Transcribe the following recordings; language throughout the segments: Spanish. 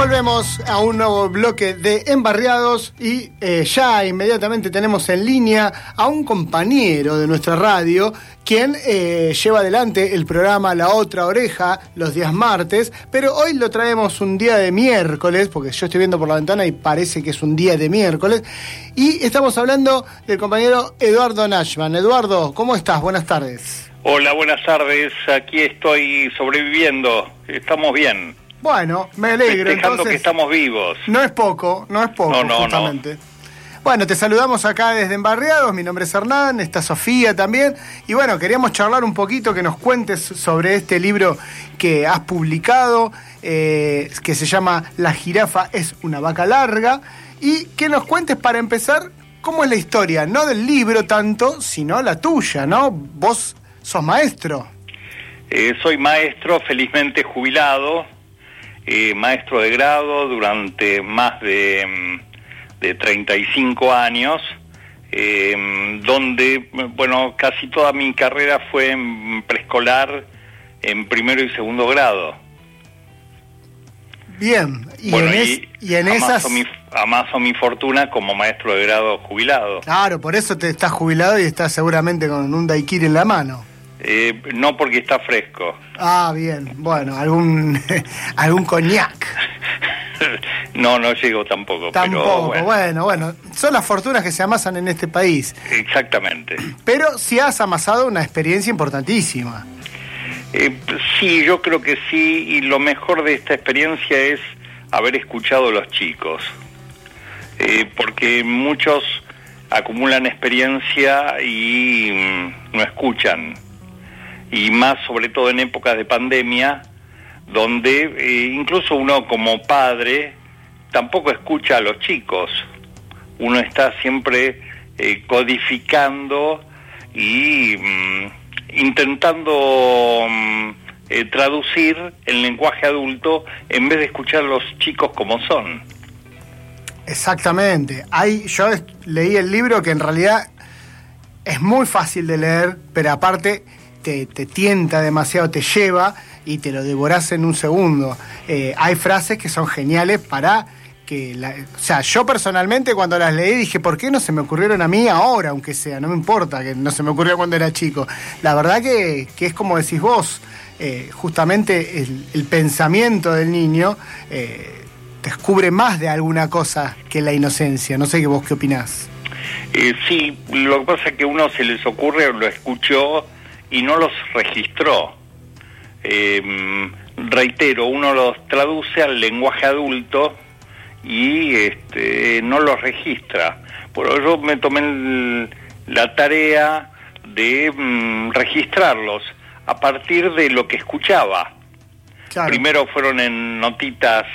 volvemos a un nuevo bloque de Embarriados y eh, ya inmediatamente tenemos en línea a un compañero de nuestra radio quien eh, lleva adelante el programa La Otra Oreja los días martes, pero hoy lo traemos un día de miércoles, porque yo estoy viendo por la ventana y parece que es un día de miércoles, y estamos hablando del compañero Eduardo Nashman. Eduardo, ¿cómo estás? Buenas tardes. Hola, buenas tardes. Aquí estoy sobreviviendo. Estamos bien. Bueno, me alegro. Festejando que estamos vivos. No es poco, no es poco, No, no, justamente. Bueno, te saludamos acá desde Embarriados, mi nombre es Hernán, está Sofía también, y bueno, queríamos charlar un poquito, que nos cuentes sobre este libro que has publicado, eh, que se llama La jirafa es una vaca larga, y que nos cuentes para empezar cómo es la historia, no del libro tanto, sino la tuya, ¿no? Vos sos maestro. Eh, soy maestro, felizmente jubilado, eh, maestro de grado durante más de, mm, de 35 años, eh, donde, bueno, casi toda mi carrera fue en preescolar, en primero y segundo grado. Bien, y Bueno, en, es- y y en amaso esas... Mi, amaso mi fortuna como maestro de grado jubilado. Claro, por eso te estás jubilado y estás seguramente con un daiquiri en la mano. Eh, no porque está fresco. Ah, bien. Bueno, algún algún coñac. no, no llego tampoco. Tampoco. Pero, bueno. bueno, Son las fortunas que se amasan en este país. Exactamente. Pero sí has amasado una experiencia importantísima. Eh, sí, yo creo que sí, y lo mejor de esta experiencia es haber escuchado a los chicos, Eh, porque muchos acumulan experiencia y mm, no escuchan, y más sobre todo en épocas de pandemia, donde eh, incluso uno como padre tampoco escucha a los chicos, uno está siempre eh, codificando y mm, intentando mm, eh, traducir el lenguaje adulto en vez de escuchar a los chicos como son. Exactamente. Hay, yo leí el libro que en realidad es muy fácil de leer, pero aparte te, tienta demasiado, te lleva y te lo devorás en un segundo. Eh, hay frases que son geniales para que... La, o sea, yo personalmente cuando las leí dije, ¿por qué no se me ocurrieron a mí ahora, aunque sea? No me importa, que no se me ocurrió cuando era chico. La verdad que, que es como decís vos, eh, justamente el, pensamiento del niño... eh, descubre más de alguna cosa que la inocencia. No sé qué vos qué opinás. Eh, sí, lo que pasa es que uno se les ocurre, lo escuchó y no los registró. Eh, mm, reitero, uno los traduce al lenguaje adulto y este, no los registra. Por yo me tomé la tarea de mm, registrarlos a partir de lo que escuchaba. Claro. Primero fueron en notitas,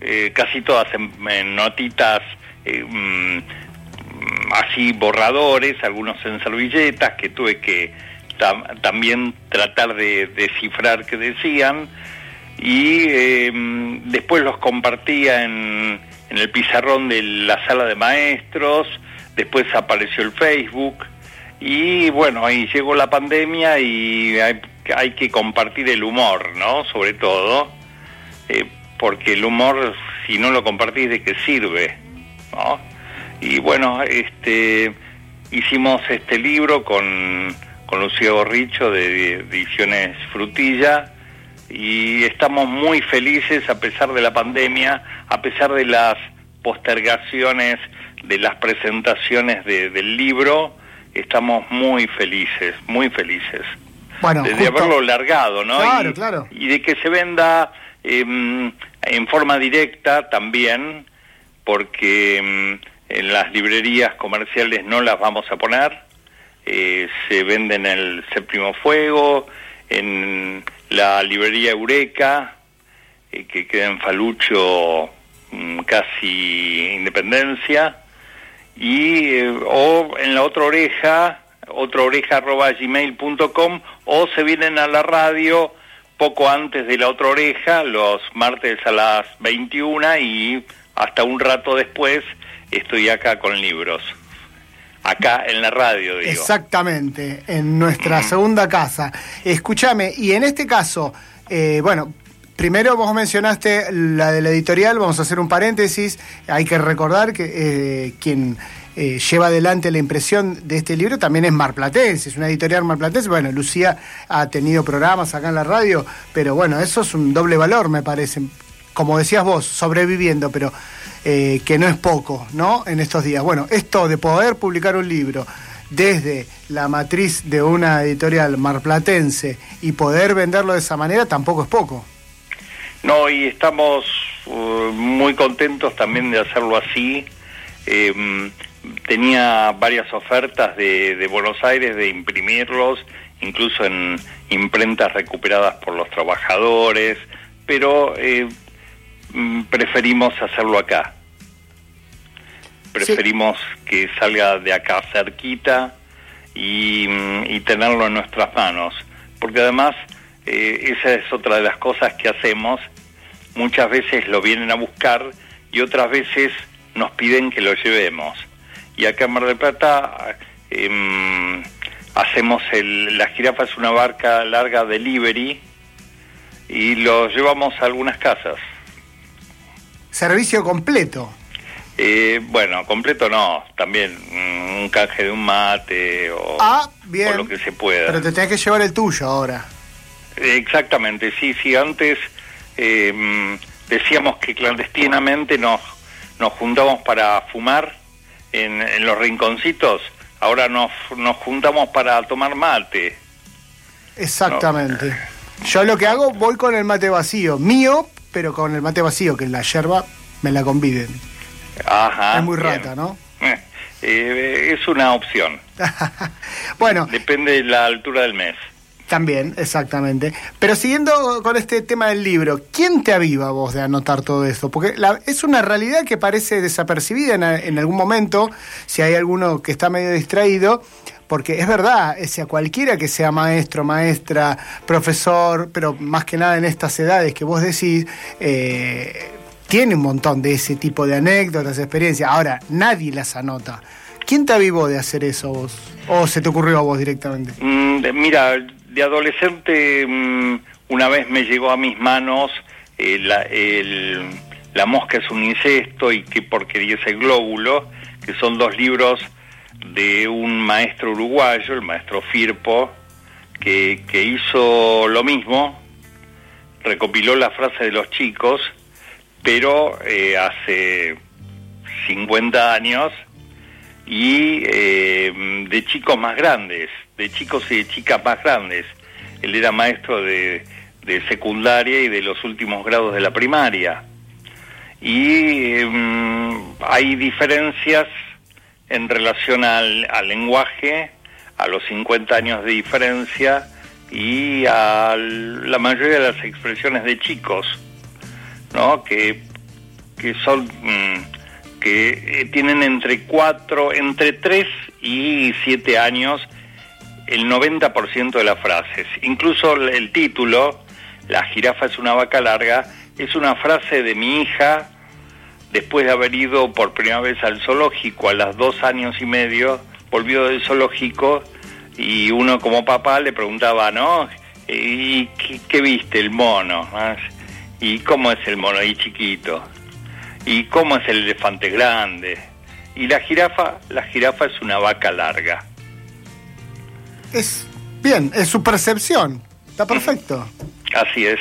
eh, casi todas en, en notitas eh, mm, mm, así borradores, algunos en servilletas que tuve que tam- también tratar de descifrar qué decían y mm, después los compartía en, en el pizarrón de la sala de maestros, después apareció el Facebook y bueno, ahí llegó la pandemia y hay, hay que compartir el humor, ¿no? Sobre todo, eh, porque el humor, si no lo compartís, ¿de qué sirve? ¿no? Y bueno, este, hicimos este libro con, con Lucía Gorricho de Ediciones Frutilla y estamos muy felices a pesar de la pandemia, a pesar de las postergaciones de las presentaciones de- del libro, estamos muy felices, muy felices Bueno, de, haberlo largado, ¿no? Claro, y, claro. y de que se venda em, en forma directa también, porque em, en las librerías comerciales no las vamos a poner, eh, se vende en el Séptimo Fuego, en la librería Eureka, eh, que queda en Falucho, mm, casi Independencia, y eh, o en la otra oreja, otra o se vienen a la radio poco antes de la otra oreja, los martes a las 21 y hasta un rato después estoy acá con libros. Acá en la radio, digo. Exactamente, en nuestra segunda casa. Escúchame, y en este caso, eh, bueno, primero vos mencionaste la de la editorial, vamos a hacer un paréntesis, hay que recordar que eh, quien eh, lleva adelante la impresión de este libro también es marplatense, es una editorial marplatense, bueno, Lucía ha tenido programas acá en la radio, pero bueno, eso es un doble valor, me parece, como decías vos, sobreviviendo, pero eh, que no es poco, ¿no? En estos días. Bueno, esto de poder publicar un libro desde la matriz de una editorial marplatense y poder venderlo de esa manera tampoco es poco. No, y estamos uh, muy contentos también de hacerlo así. Eh, tenía varias ofertas de, Buenos Aires de imprimirlos, incluso en imprentas recuperadas por los trabajadores, pero eh, preferimos hacerlo acá. Preferimos sí. que salga de acá cerquita y, mm, y tenerlo en nuestras manos, porque además eh, esa es otra de las cosas que hacemos. Muchas veces lo vienen a buscar y otras veces nos piden que lo llevemos. Y acá en Mar del Plata eh, hacemos el, la jirafa es una barca larga delivery y lo llevamos a algunas casas. Servicio completo. Eh, bueno, completo no, también mm, un canje de un mate o, ah, bien. o lo que se pueda. Pero te tenés que llevar el tuyo ahora. Exactamente, sí, sí, antes eh, decíamos que clandestinamente nos, nos juntamos para fumar en, en los rinconcitos, ahora nos, nos juntamos para tomar mate. Exactamente. No. Yo lo que hago, voy con el mate vacío, mío, pero con el mate vacío, que la yerba me la conviden. Ajá. Es muy rata. ¿no? Eh, es una opción. bueno. Depende de la altura del mes. También, exactamente. Pero siguiendo con este tema del libro, ¿quién te aviva vos de anotar todo esto? Porque la, es una realidad que parece desapercibida en, en, algún momento, si hay alguno que está medio distraído, porque es verdad, sea cualquiera que sea maestro, maestra, profesor, pero más que nada en estas edades que vos decís, eh, tiene un montón de ese tipo de anécdotas, experiencias. Ahora, nadie las anota. ¿Quién te avivó de hacer eso vos? ¿O se te ocurrió a vos directamente? Mm, mira, de adolescente mmm, una vez me llegó a mis manos eh, la, mosca es un incesto y qué porquería es el glóbulo, que son dos libros de un maestro uruguayo, el maestro Firpo, que, que hizo lo mismo, recopiló la frase de los chicos, pero eh, hace 50 años y eh, de chicos más grandes, de chicos y de chicas más grandes. Él era maestro de, de secundaria y de los últimos grados de la primaria. Y eh, hay diferencias en relación al, lenguaje, a los 50 años de diferencia y a la mayoría de las expresiones de chicos, ¿no? Que, que son... Mmm, que eh, tienen entre cuatro, entre 3 y 7 años el 90% de las frases. Incluso el título, La jirafa es una vaca larga, es una frase de mi hija después de haber ido por primera vez al zoológico a las dos años y medio, volvió del zoológico y uno como papá le preguntaba, ¿no? ¿Y qué, qué viste el mono? ¿Y cómo es el mono ahí chiquito? Y cómo es el elefante grande. Y la jirafa, la jirafa es una vaca larga. Es bien, es su percepción. Está perfecto. Así es.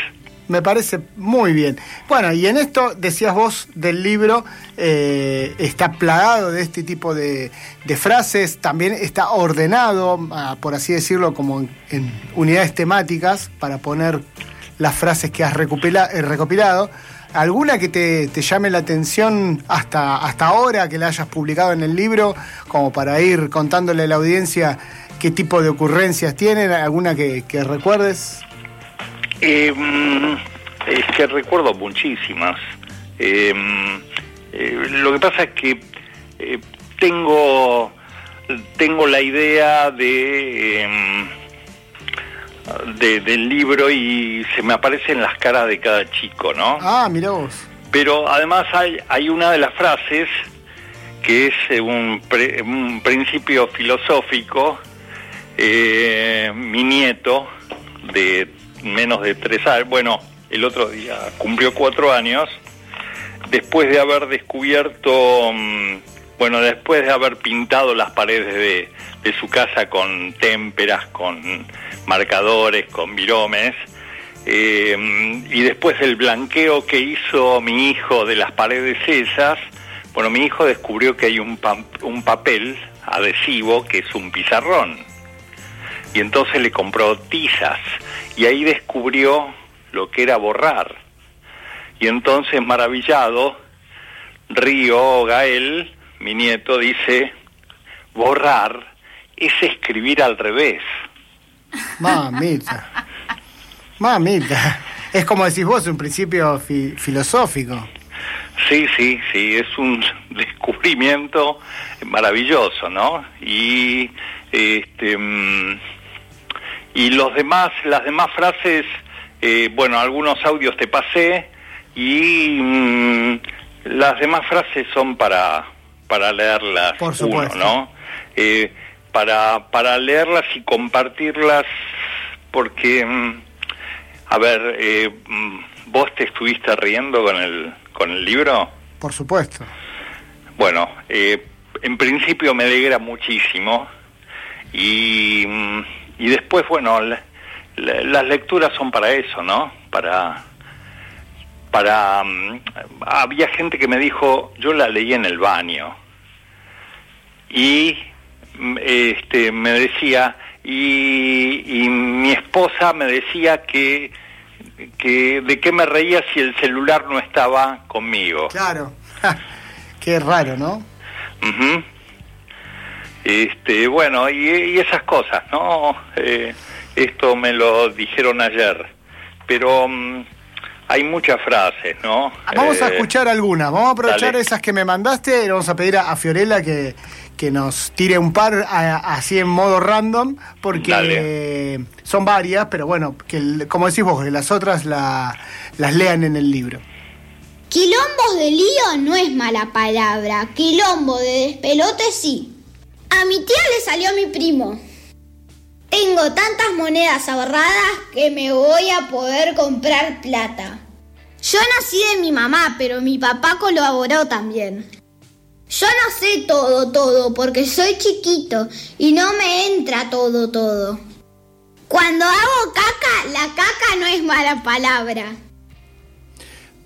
Me parece muy bien. Bueno, y en esto decías vos del libro, eh, está plagado de este tipo de, de, frases, también está ordenado, ah, por así decirlo, como en, en, unidades temáticas para poner las frases que has eh, recopilado. ¿Alguna que te, te, llame la atención hasta, hasta ahora, que la hayas publicado en el libro, como para ir contándole a la audiencia qué tipo de ocurrencias tienen? ¿Alguna que, recuerdes? Eh, que recuerdo muchísimas. Eh, eh, lo que pasa es que eh, tengo, tengo la idea de em, de, del libro y se me aparecen las caras de cada chico, ¿no? Ah, mira vos. Pero además hay, hay una de las frases que es eh, un, pre, un principio filosófico. Eh, mi nieto, de menos de tres años, bueno, el otro día cumplió cuatro años, después de haber descubierto, mm, bueno, después de haber pintado las paredes de, de su casa con témperas, con marcadores, con viromes, eh, y después del blanqueo que hizo mi hijo de las paredes esas, bueno, mi hijo descubrió que hay un, un papel adhesivo que es un pizarrón. Y entonces le compró tizas y ahí descubrió lo que era borrar. Y entonces, maravillado, Río Gael, mi nieto, dice, borrar es escribir al revés. Mamita. Mamita. Es como decís vos, un principio filosófico. Sí, sí, sí, es un descubrimiento maravilloso, ¿no? Y este mm, y los demás, las demás frases, eh, bueno, algunos audios te pasé y mm, las demás frases son para para leerlas Por supuesto. ¿no? Eh, para para leerlas y compartirlas porque mm, a ver, eh, vos te estuviste riendo con el con el libro? Por supuesto. Bueno, eh, en principio me alegra muchísimo y, y después, bueno, las lecturas son para eso, ¿no? Para... para mm, había gente que me dijo, yo la leí en el baño y mm, este me decía y, y mi esposa me decía que que de qué me reía si el celular no estaba conmigo. Claro, qué raro, ¿no? Este, bueno, y, esas cosas, ¿no? Eh, esto me lo dijeron ayer, pero mm, hay muchas frases, ¿no? Vamos a eh, escuchar algunas, vamos a aprovechar esas que me mandaste y vamos a pedir a Fiorella que, que nos tire un par así en modo random, porque son varias, pero bueno, que como decís vos, que las otras las lean en el libro. Quilombos de lío no es mala palabra, quilombo de despelote sí. A mi tía le salió mi primo. Tengo tantas monedas ahorradas que me voy a poder comprar plata. Yo nací de mi mamá, pero mi papá colaboró también. Yo no sé todo, todo, porque soy chiquito y no me entra todo, todo. Cuando hago caca, la caca no es mala palabra.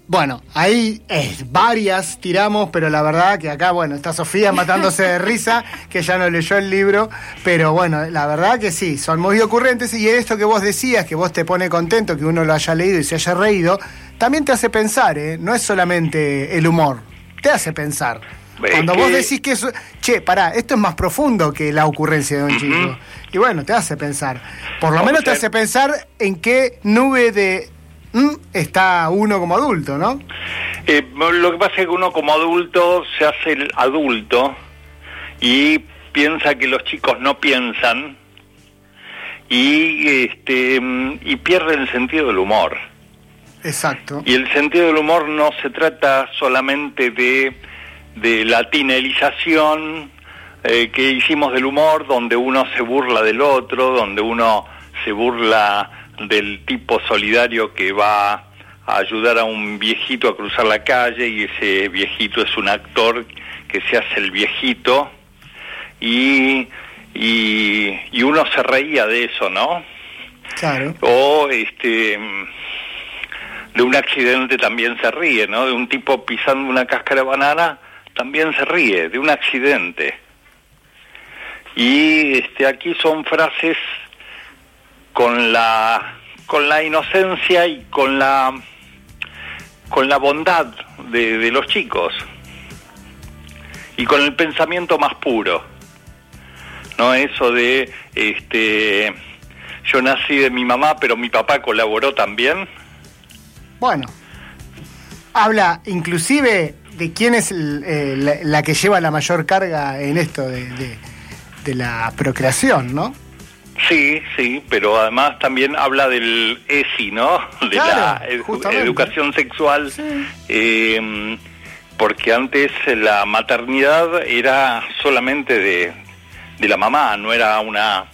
Bueno, ahí es, varias tiramos, pero la verdad que acá, bueno, está Sofía matándose de risa, que ya no leyó el libro, pero bueno, la verdad que sí, son muy ocurrentes y esto que vos decías, que vos te pone contento que uno lo haya leído y se haya reído, también te hace pensar, ¿eh? No es solamente el humor, te hace pensar. Cuando vos decís que eso, che, pará, esto es más profundo que la ocurrencia de un chico. Y bueno, te hace pensar. Por lo menos te hace pensar en qué nube de está uno como adulto, ¿no? Eh, lo que pasa es que uno como adulto se hace el adulto y piensa que los chicos no piensan y este y pierde el sentido del humor. Exacto. Y el sentido del humor no se trata solamente de de la tinelización eh, que hicimos del humor, donde uno se burla del otro, donde uno se burla del tipo solidario que va a ayudar a un viejito a cruzar la calle y ese viejito es un actor que se hace el viejito y, y, y uno se reía de eso, ¿no? Claro. O este de un accidente también se ríe, ¿no? De un tipo pisando una cáscara de banana también se ríe de un accidente. Y este, aquí son frases con la, con la inocencia y con la, con la bondad de, de los chicos y con el pensamiento más puro. No eso de este yo nací de mi mamá, pero mi papá colaboró también. Bueno, habla inclusive de quién es eh, la, que lleva la mayor carga en esto de, de, la procreación, ¿no? Sí, sí, pero además también habla del ESI, ¿no? De la educación sexual, em, porque antes la maternidad era solamente de, de la mamá, no era una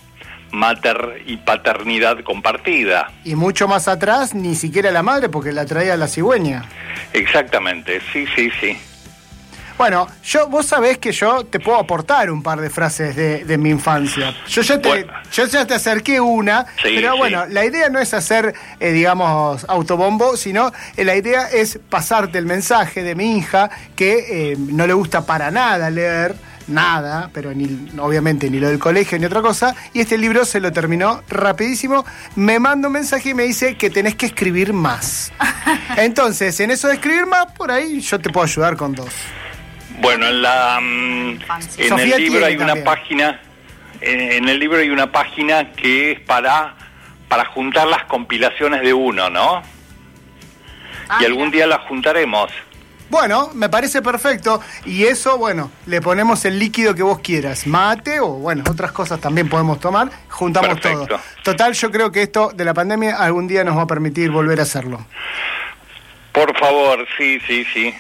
mater y paternidad compartida. Y mucho más atrás, ni siquiera la madre, porque la traía la cigüeña. Exactamente, sí, sí, sí. Bueno, yo, vos sabés que yo te puedo aportar un par de frases de, mi infancia. Yo ya te, yo ya te acerqué una, pero bueno, la idea no es hacer, eh, digamos, autobombo, sino eh, la idea es pasarte el mensaje de mi hija que eh, no le gusta para nada leer nada, pero ni, obviamente ni lo del colegio ni otra cosa, y este libro se lo terminó rapidísimo, me manda un mensaje y me dice que tenés que escribir más. Entonces, en eso de escribir más, por ahí yo te puedo ayudar con dos. Bueno, en la mm, en el libro hay una página en el libro hay una página que es para para juntar las compilaciones de uno, ¿no? Ah, y algún día las juntaremos. Bueno, me parece perfecto. Y eso, bueno, le ponemos el líquido que vos quieras. Mate o, bueno, otras cosas también podemos tomar. Juntamos todo. Total, yo creo que esto de la pandemia algún día nos va a permitir volver a hacerlo. Por favor, sí, sí, sí.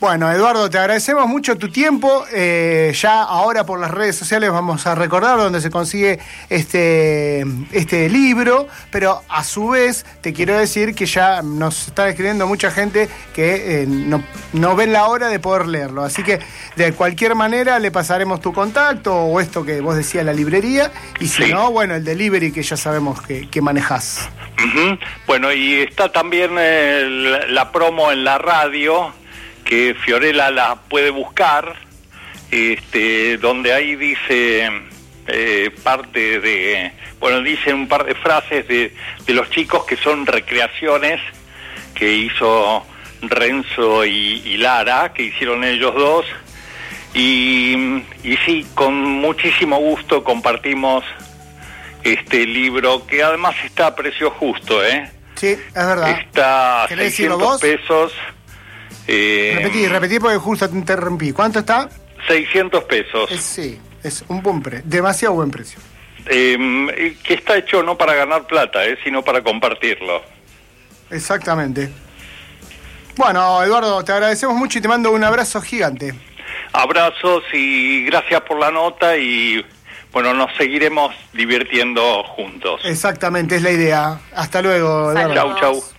Bueno, Eduardo, te agradecemos mucho tu tiempo. Eh, ya ahora por las redes sociales vamos a recordar dónde se consigue este, este libro, pero a su vez te quiero decir que ya nos está escribiendo mucha gente que eh, no, no, ven la hora de poder leerlo. Así que de cualquier manera le pasaremos tu contacto o esto que vos decías, la librería, y si no, bueno, el delivery que ya sabemos que, que manejás. Bueno, y está también eh, la promo en la radio que Fiorella la puede buscar, este, donde ahí dice eh, parte de, bueno, dice un par de frases de, de los chicos que son recreaciones que hizo Renzo y, Lara, que hicieron ellos dos. Y, y, sí, con muchísimo gusto compartimos este libro, que además está a precio justo, ¿eh? Sí, es verdad. Está a 600 pesos. Eh, repetí, repetí porque justo te interrumpí. ¿Cuánto está? 600 pesos. sí, es un buen precio, demasiado buen precio. Em, que está hecho no para ganar plata, eh, sino para compartirlo. Exactamente. Bueno, Eduardo, te agradecemos mucho y te mando un abrazo gigante. Abrazos y gracias por la nota y bueno, nos seguiremos divirtiendo juntos. Exactamente, es la idea. Hasta luego. Chau, chau.